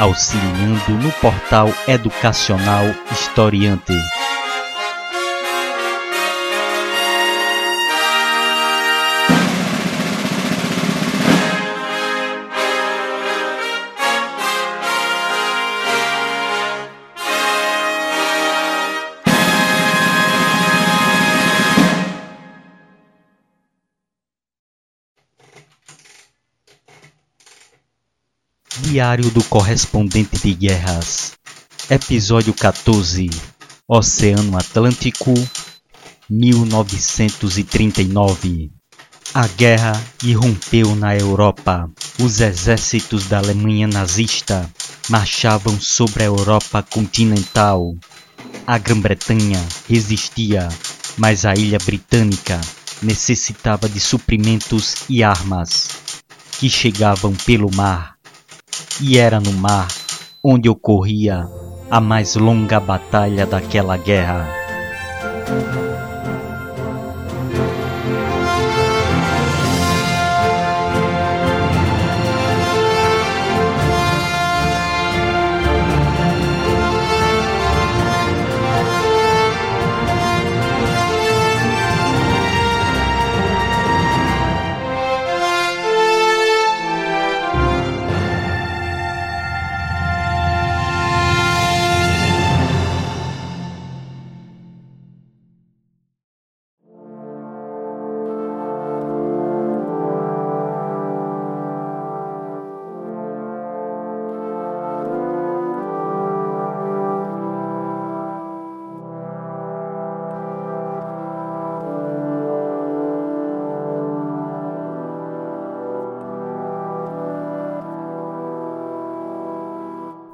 auxiliando no portal educacional Historiante. Diário do Correspondente de Guerras, Episódio 14 Oceano Atlântico, 1939 A guerra irrompeu na Europa. Os exércitos da Alemanha nazista marchavam sobre a Europa continental. A Grã-Bretanha resistia, mas a ilha britânica necessitava de suprimentos e armas que chegavam pelo mar e era no mar onde ocorria a mais longa batalha daquela guerra.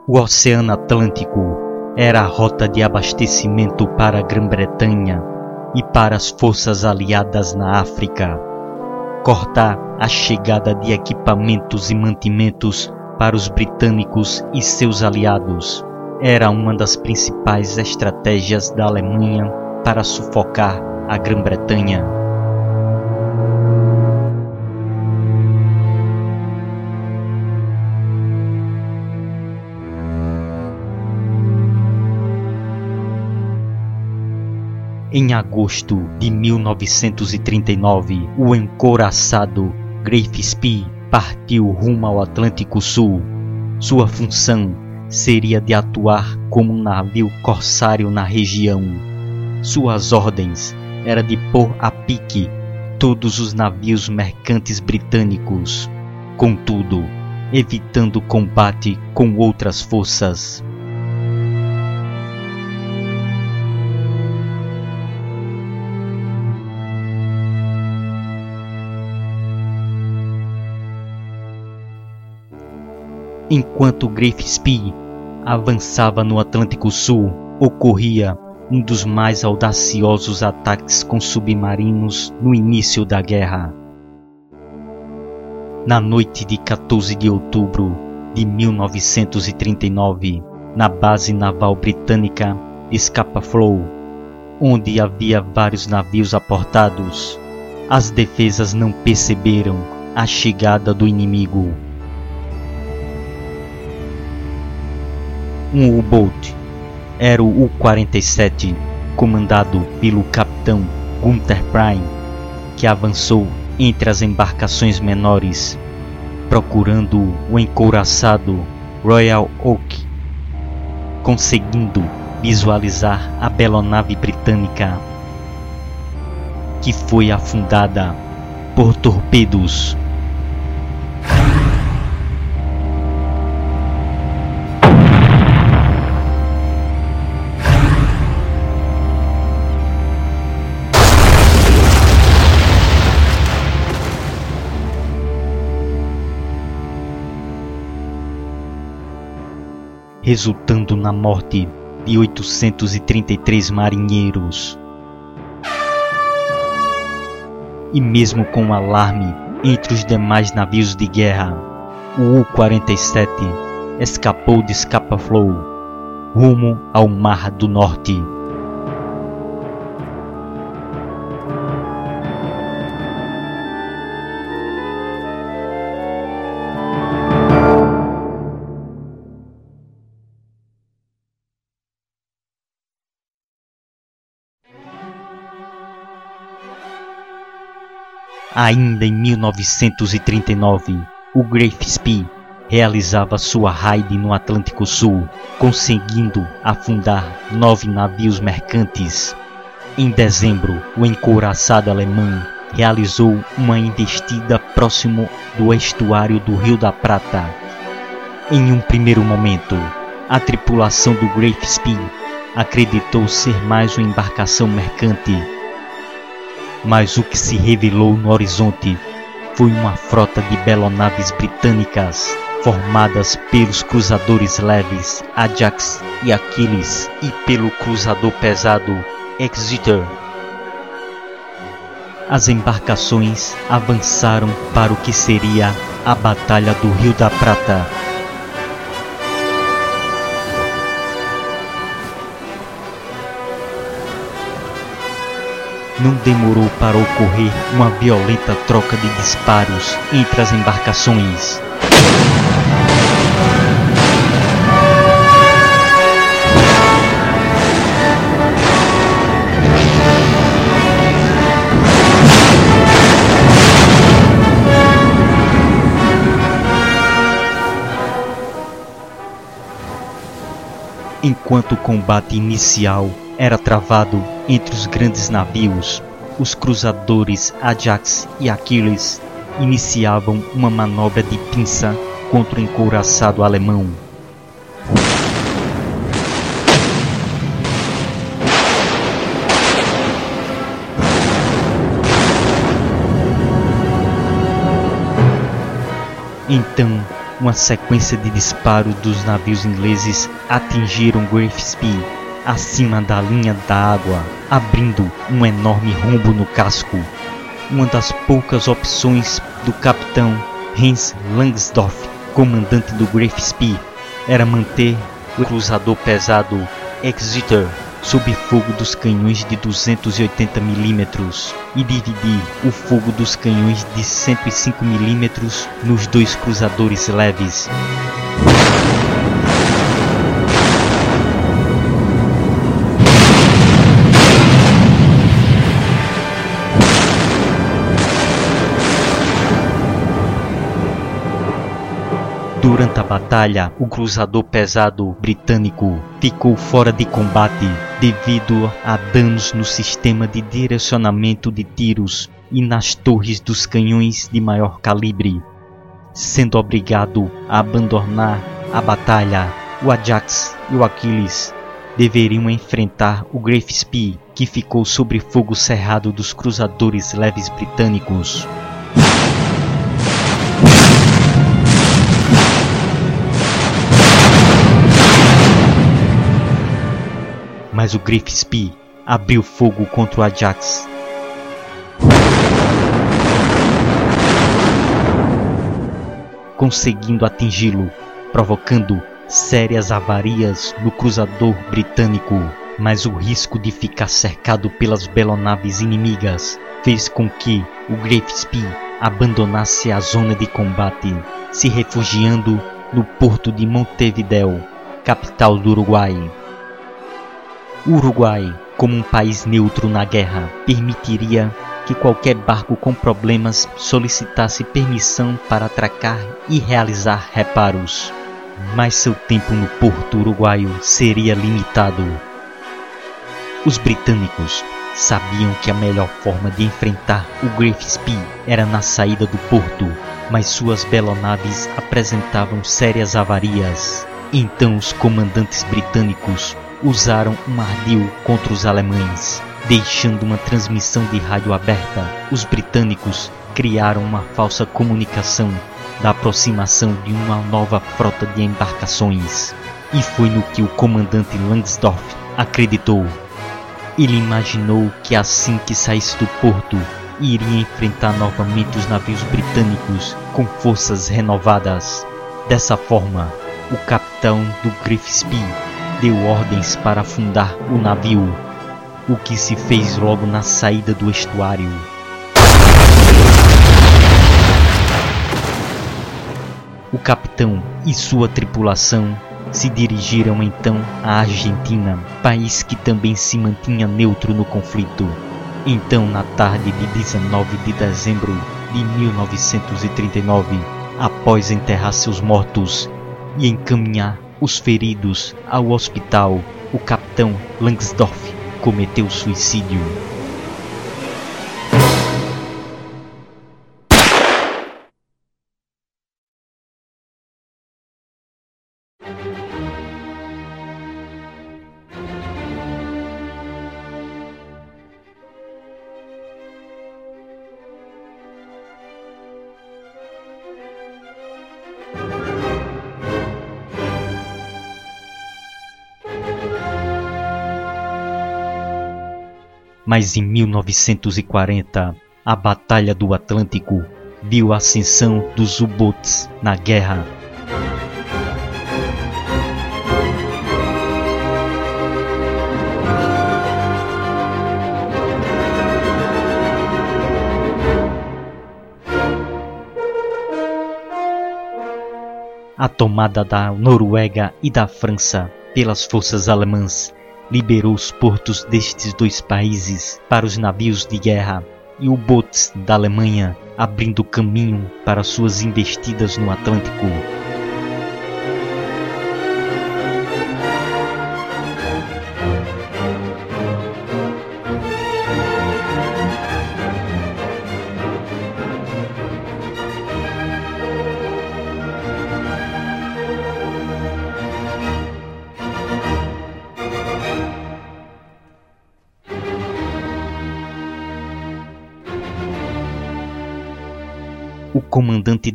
O Oceano Atlântico era a rota de abastecimento para a Grã-Bretanha e para as forças aliadas na África. Cortar a chegada de equipamentos e mantimentos para os britânicos e seus aliados era uma das principais estratégias da Alemanha para sufocar a Grã-Bretanha. Em agosto de 1939, o encouraçado Grafe Spee partiu rumo ao Atlântico Sul. Sua função seria de atuar como um navio corsário na região. Suas ordens era de pôr a pique todos os navios mercantes britânicos, contudo, evitando combate com outras forças. Enquanto Spee avançava no Atlântico Sul, ocorria um dos mais audaciosos ataques com submarinos no início da guerra. Na noite de 14 de outubro de 1939, na base naval britânica de Scapa Flow, onde havia vários navios aportados, as defesas não perceberam a chegada do inimigo. Um U-Boat. Era o U-47, comandado pelo capitão Gunther Prime, que avançou entre as embarcações menores, procurando o encouraçado Royal Oak, conseguindo visualizar a belonave britânica, que foi afundada por torpedos resultando na morte de 833 marinheiros. E mesmo com o alarme entre os demais navios de guerra, o U-47 escapou de Scapa Flow rumo ao Mar do Norte. Ainda em 1939, o Spee realizava sua raid no Atlântico Sul, conseguindo afundar nove navios mercantes. Em dezembro, o encouraçado alemão realizou uma investida próximo do estuário do Rio da Prata. Em um primeiro momento, a tripulação do Spee acreditou ser mais uma embarcação mercante mas o que se revelou no horizonte foi uma frota de belonaves britânicas formadas pelos cruzadores leves Ajax e Achilles e pelo cruzador pesado Exeter. As embarcações avançaram para o que seria a Batalha do Rio da Prata, não demorou para ocorrer uma violenta troca de disparos entre as embarcações. Enquanto o combate inicial era travado entre os grandes navios. Os cruzadores Ajax e Achilles iniciavam uma manobra de pinça contra o encouraçado alemão. Então, uma sequência de disparos dos navios ingleses atingiram Gravesby acima da linha da água, abrindo um enorme rombo no casco. Uma das poucas opções do capitão Hans Langsdorff, comandante do Spee, era manter o cruzador pesado Exeter sob fogo dos canhões de 280 mm e dividir o fogo dos canhões de 105 mm nos dois cruzadores leves. Durante a batalha, o cruzador pesado britânico ficou fora de combate devido a danos no sistema de direcionamento de tiros e nas torres dos canhões de maior calibre. Sendo obrigado a abandonar a batalha, o Ajax e o Achilles deveriam enfrentar o Spee, que ficou sob fogo cerrado dos cruzadores leves britânicos. Mas o Spee abriu fogo contra o Ajax. Conseguindo atingi-lo, provocando sérias avarias no cruzador britânico, mas o risco de ficar cercado pelas belonaves inimigas fez com que o Spee abandonasse a zona de combate, se refugiando no porto de Montevideo, capital do Uruguai. Uruguai, como um país neutro na guerra, permitiria que qualquer barco com problemas solicitasse permissão para atracar e realizar reparos. Mas seu tempo no porto uruguaio seria limitado. Os britânicos sabiam que a melhor forma de enfrentar o Spee era na saída do porto, mas suas belonaves apresentavam sérias avarias. Então os comandantes britânicos usaram um ardil contra os alemães, deixando uma transmissão de rádio aberta. Os britânicos criaram uma falsa comunicação da aproximação de uma nova frota de embarcações. E foi no que o comandante Langsdorff acreditou. Ele imaginou que assim que saísse do porto, iria enfrentar novamente os navios britânicos com forças renovadas. Dessa forma, o capitão do Griffspie deu ordens para afundar o navio, o que se fez logo na saída do estuário. O capitão e sua tripulação se dirigiram então à Argentina, país que também se mantinha neutro no conflito. Então, na tarde de 19 de dezembro de 1939, após enterrar seus mortos e encaminhar os feridos ao hospital, o capitão Langsdorff cometeu suicídio. Mas em 1940, a Batalha do Atlântico viu a ascensão dos U-boats na guerra. A tomada da Noruega e da França pelas forças alemãs liberou os portos destes dois países para os navios de guerra e U-boats da Alemanha, abrindo caminho para suas investidas no Atlântico.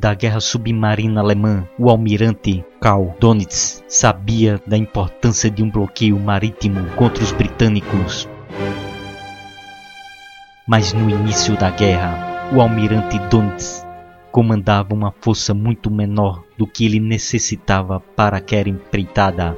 Da guerra submarina alemã, o almirante Karl Donitz, sabia da importância de um bloqueio marítimo contra os britânicos. Mas no início da guerra, o almirante Donitz comandava uma força muito menor do que ele necessitava para aquela empreitada.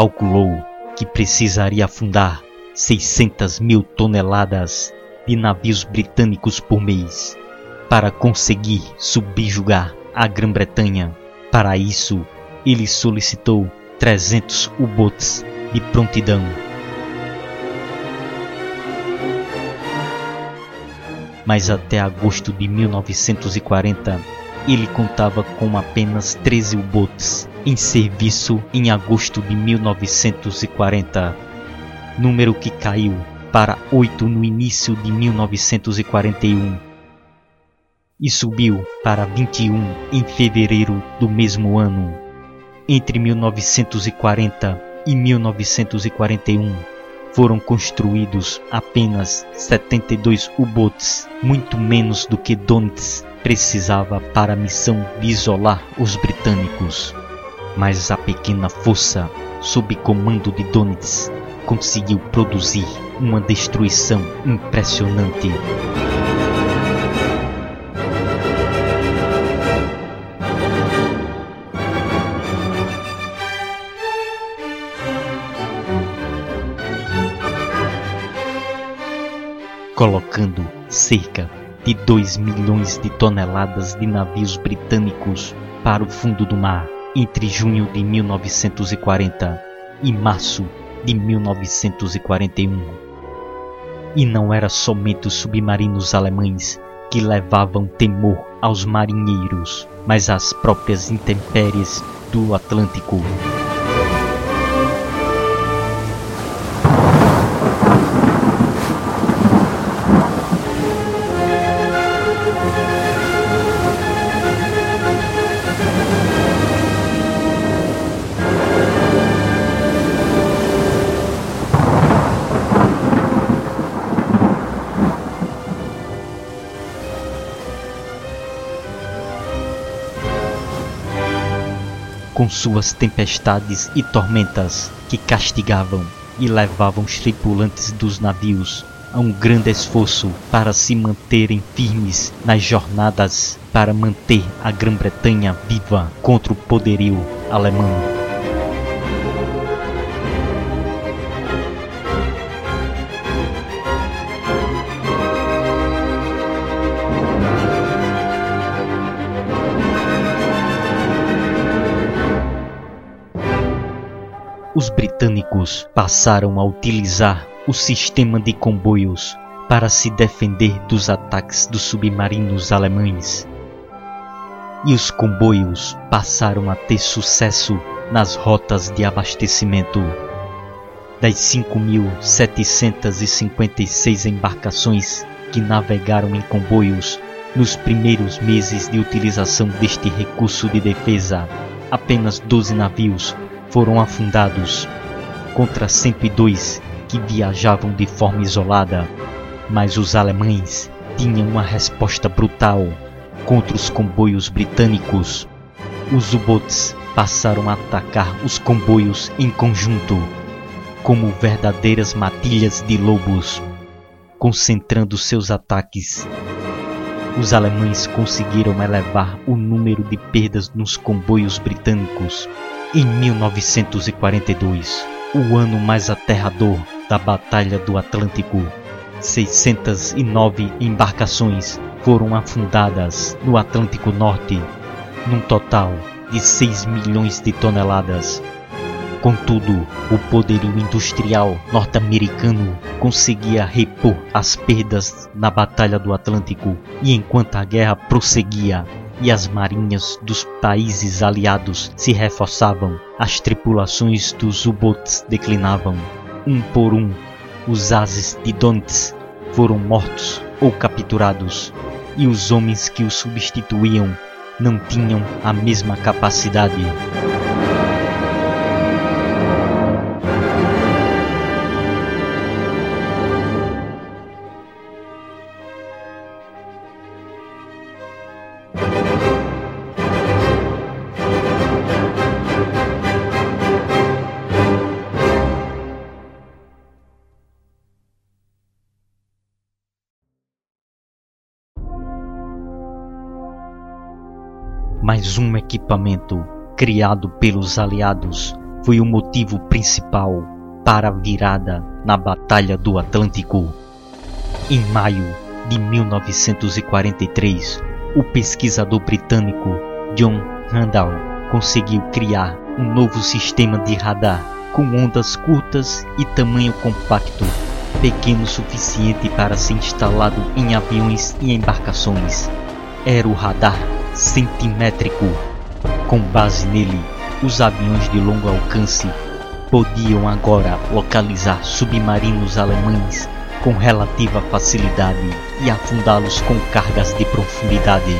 Calculou que precisaria afundar 600 mil toneladas de navios britânicos por mês para conseguir subjugar a Grã-Bretanha. Para isso, ele solicitou 300 U-boats de prontidão. Mas até agosto de 1940, ele contava com apenas 13 U-boats em serviço em agosto de 1940, número que caiu para 8 no início de 1941 e subiu para 21 em fevereiro do mesmo ano. Entre 1940 e 1941 foram construídos apenas 72 U-boats, muito menos do que Donitz precisava para a missão de isolar os britânicos. Mas a pequena força, sob comando de Donitz, conseguiu produzir uma destruição impressionante. Colocando cerca de 2 milhões de toneladas de navios britânicos para o fundo do mar entre junho de 1940 e março de 1941. E não era somente os submarinos alemães que levavam temor aos marinheiros, mas as próprias intempéries do Atlântico. Suas tempestades e tormentas que castigavam e levavam os tripulantes dos navios a um grande esforço para se manterem firmes nas jornadas para manter a Grã-Bretanha viva contra o poderio alemão. Passaram a utilizar o sistema de comboios para se defender dos ataques dos submarinos alemães. E os comboios passaram a ter sucesso nas rotas de abastecimento. Das 5.756 embarcações que navegaram em comboios nos primeiros meses de utilização deste recurso de defesa, apenas 12 navios foram afundados contra 102 que viajavam de forma isolada, mas os alemães tinham uma resposta brutal contra os comboios britânicos. Os U-boats passaram a atacar os comboios em conjunto, como verdadeiras matilhas de lobos, concentrando seus ataques. Os alemães conseguiram elevar o número de perdas nos comboios britânicos em 1942, o ano mais aterrador da Batalha do Atlântico, 609 embarcações foram afundadas no Atlântico Norte, num total de 6 milhões de toneladas. Contudo, o poderio industrial norte-americano conseguia repor as perdas na Batalha do Atlântico e enquanto a guerra prosseguia, e as marinhas dos países aliados se reforçavam, as tripulações dos U-boats declinavam. Um por um, os ases de Donetsk foram mortos ou capturados, e os homens que os substituíam não tinham a mesma capacidade. Mais um equipamento criado pelos aliados foi o motivo principal para a virada na Batalha do Atlântico. Em maio de 1943, o pesquisador britânico John Randall conseguiu criar um novo sistema de radar com ondas curtas e tamanho compacto, pequeno o suficiente para ser instalado em aviões e embarcações. Era o radar centimétrico. Com base nele, os aviões de longo alcance podiam agora localizar submarinos alemães com relativa facilidade e afundá-los com cargas de profundidade.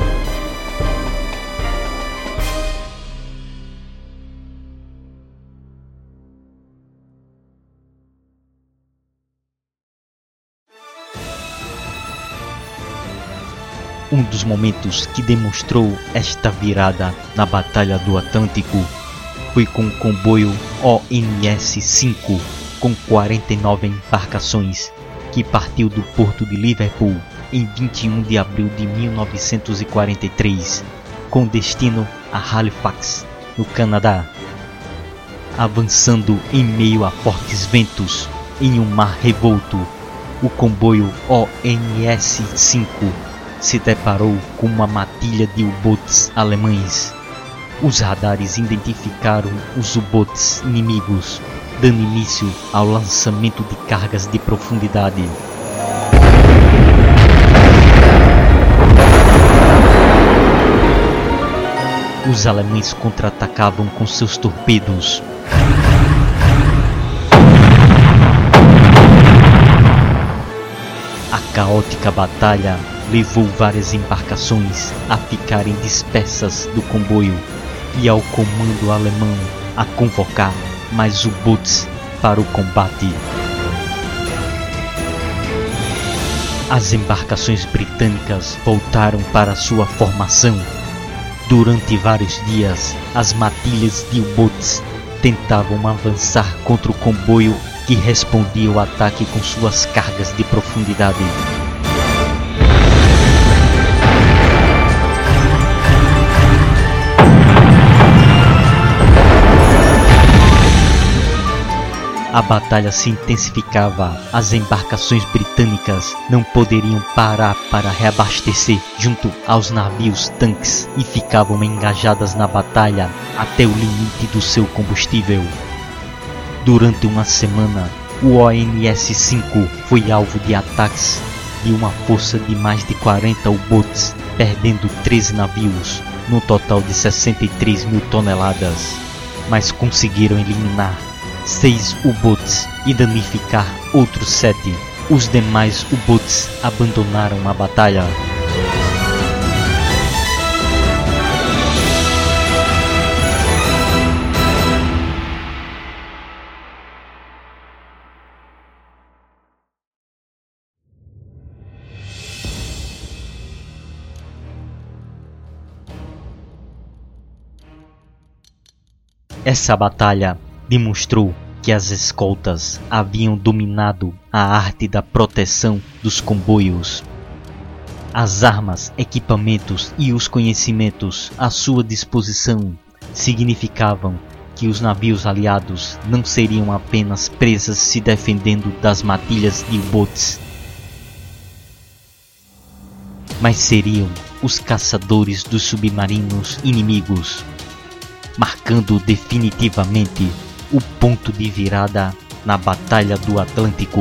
Um dos momentos que demonstrou esta virada na Batalha do Atlântico foi com o comboio ONS-5 com 49 embarcações que partiu do porto de Liverpool em 21 de abril de 1943 com destino a Halifax, no Canadá. Avançando em meio a fortes ventos em um mar revolto, o comboio ONS-5 se deparou com uma matilha de U-boats alemães. Os radares identificaram os U-boats inimigos, dando início ao lançamento de cargas de profundidade. Os alemães contra-atacavam com seus torpedos. A caótica batalha levou várias embarcações a ficarem dispersas do comboio e ao comando alemão a convocar mais U-boats para o combate. As embarcações britânicas voltaram para sua formação. Durante vários dias, as matilhas de U-Boats tentavam avançar contra o comboio que respondia ao ataque com suas cargas de profundidade. A batalha se intensificava. As embarcações britânicas não poderiam parar para reabastecer junto aos navios tanques e ficavam engajadas na batalha até o limite do seu combustível. Durante uma semana, o ONS-5 foi alvo de ataques de uma força de mais de 40 U-boats, perdendo 13 navios, no total de 63 mil toneladas, mas conseguiram eliminar seis U-boats e danificar outros sete. Os demais U-boats abandonaram a batalha. Essa batalha demonstrou que as escoltas haviam dominado a arte da proteção dos comboios. As armas, equipamentos e os conhecimentos à sua disposição significavam que os navios aliados não seriam apenas presas se defendendo das matilhas de botes, mas seriam os caçadores dos submarinos inimigos, marcando definitivamente o ponto de virada na Batalha do Atlântico.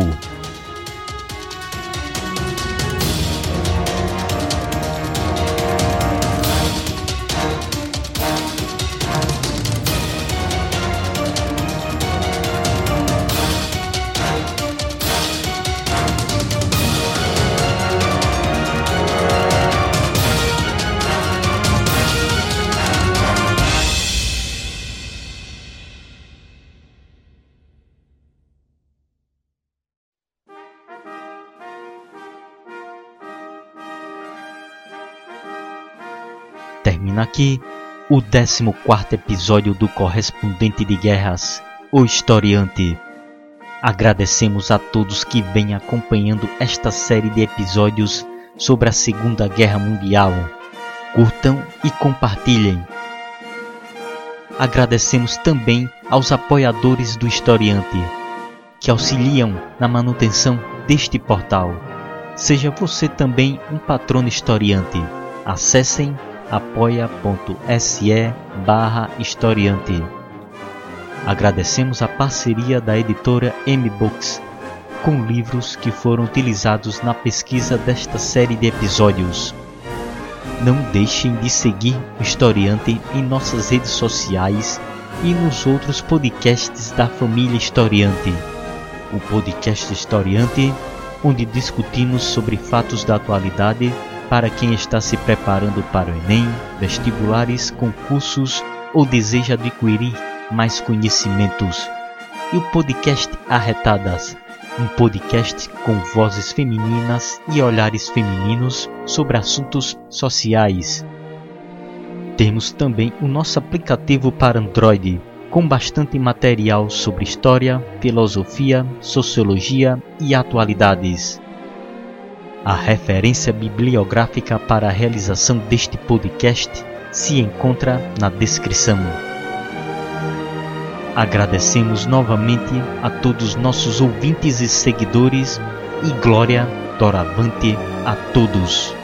Termina aqui o 14 episódio do Correspondente de Guerras, o Historiante. Agradecemos a todos que vêm acompanhando esta série de episódios sobre a Segunda Guerra Mundial. Curtam e compartilhem. Agradecemos também aos apoiadores do Historiante, que auxiliam na manutenção deste portal. Seja você também um patrono historiante. Acessem apoia.se barra historiante. Agradecemos a parceria da editora M-Books com livros que foram utilizados na pesquisa desta série de episódios. Não deixem de seguir o Historiante em nossas redes sociais e nos outros podcasts da família Historiante. O podcast Historiante, onde discutimos sobre fatos da atualidade para quem está se preparando para o Enem, vestibulares, concursos ou deseja adquirir mais conhecimentos. E o podcast Arretadas, um podcast com vozes femininas e olhares femininos sobre assuntos sociais. Temos também o nosso aplicativo para Android, com bastante material sobre história, filosofia, sociologia e atualidades. A referência bibliográfica para a realização deste podcast se encontra na descrição. Agradecemos novamente a todos nossos ouvintes e seguidores e glória doravante a todos.